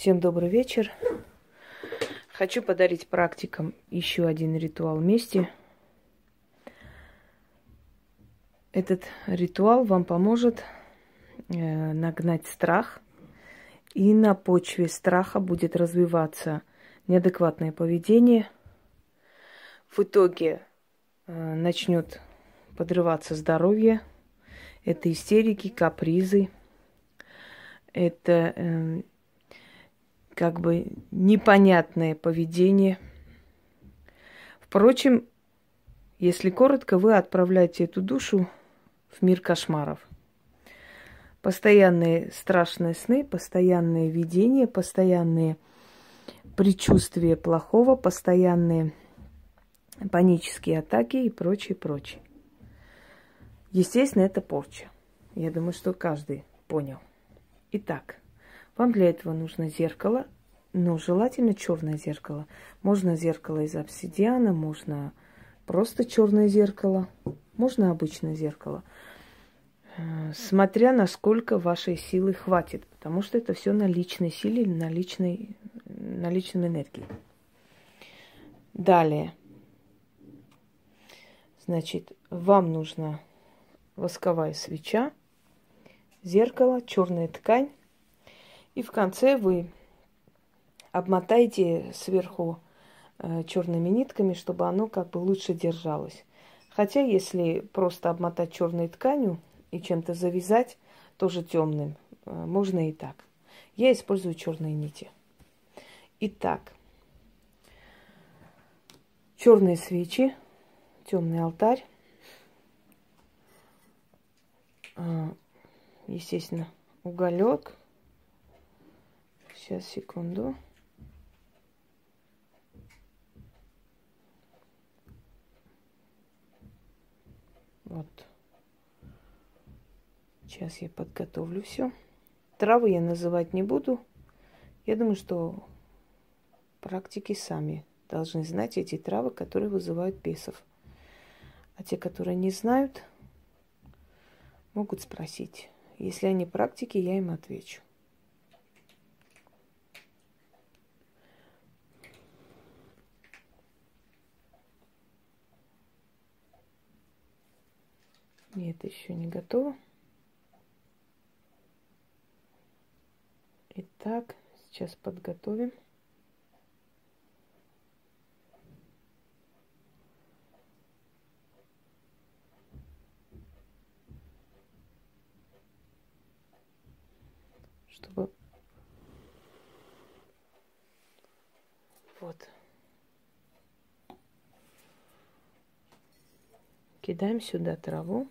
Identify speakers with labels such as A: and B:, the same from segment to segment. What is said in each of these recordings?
A: Всем добрый вечер. Хочу подарить практикам еще один ритуал вместе. Этот ритуал вам поможет э, нагнать страх, и на почве страха будет развиваться неадекватное поведение. В итоге э, начнет подрываться здоровье. Это истерики, капризы, это э, как бы непонятное поведение. Впрочем, если коротко, вы отправляете эту душу в мир кошмаров. Постоянные страшные сны, постоянные видения, постоянные предчувствия плохого, постоянные панические атаки и прочее, прочее. Естественно, это порча. Я думаю, что каждый понял. Итак, вам для этого нужно зеркало, но желательно черное зеркало. Можно зеркало из обсидиана, можно просто черное зеркало, можно обычное зеркало. Э, смотря насколько вашей силы хватит, потому что это все на личной силе, на личной, на личной энергии. Далее. Значит, вам нужна восковая свеча, зеркало, черная ткань. И в конце вы обмотаете сверху э, черными нитками, чтобы оно как бы лучше держалось. Хотя, если просто обмотать черной тканью и чем-то завязать, тоже темным, э, можно и так. Я использую черные нити. Итак, черные свечи, темный алтарь, а, естественно, уголек. Сейчас, секунду. Вот. Сейчас я подготовлю все. Травы я называть не буду. Я думаю, что практики сами должны знать эти травы, которые вызывают бесов. А те, которые не знают, могут спросить. Если они практики, я им отвечу. Нет, еще не готово. Итак, сейчас подготовим. чтобы вот кидаем сюда траву.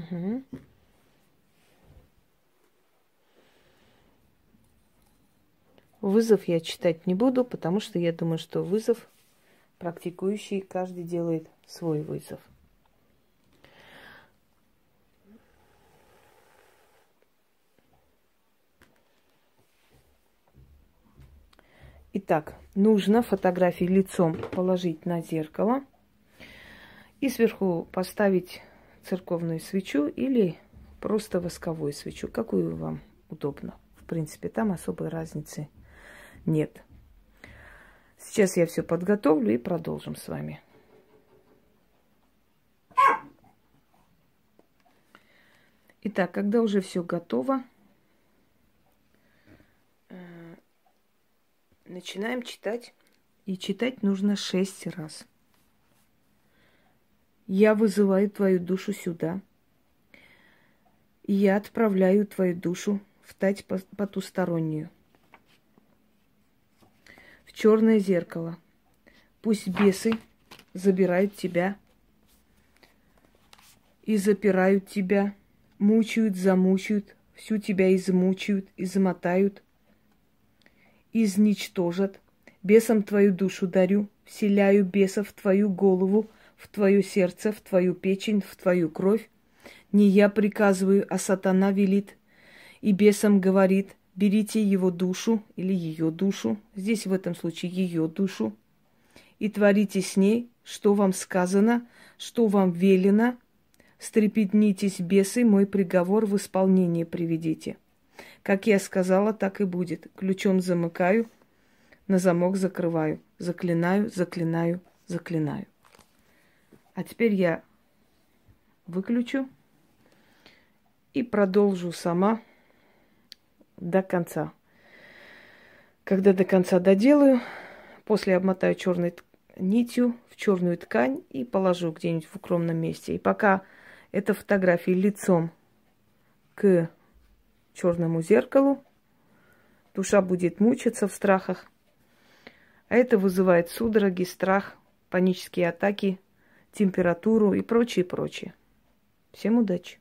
A: Угу. Вызов я читать не буду, потому что я думаю, что вызов практикующий, каждый делает свой вызов. Итак, нужно фотографии лицом положить на зеркало и сверху поставить церковную свечу или просто восковую свечу, какую вам удобно. В принципе, там особой разницы нет. Сейчас я все подготовлю и продолжим с вами. Итак, когда уже все готово, э, начинаем читать. И читать нужно шесть раз. Я вызываю твою душу сюда. И я отправляю твою душу в тать потустороннюю в черное зеркало. Пусть бесы забирают тебя и запирают тебя, мучают, замучают, всю тебя измучают, измотают, изничтожат. Бесам твою душу дарю, вселяю бесов в твою голову, в твое сердце, в твою печень, в твою кровь. Не я приказываю, а сатана велит. И бесам говорит, берите его душу или ее душу, здесь в этом случае ее душу, и творите с ней, что вам сказано, что вам велено. Стрепетнитесь, бесы, мой приговор в исполнение приведите. Как я сказала, так и будет. Ключом замыкаю, на замок закрываю. Заклинаю, заклинаю, заклинаю. А теперь я выключу и продолжу сама до конца. Когда до конца доделаю, после обмотаю черной нитью в черную ткань и положу где-нибудь в укромном месте. И пока эта фотография лицом к черному зеркалу, душа будет мучиться в страхах. А это вызывает судороги, страх, панические атаки, температуру и прочее, прочее. Всем удачи!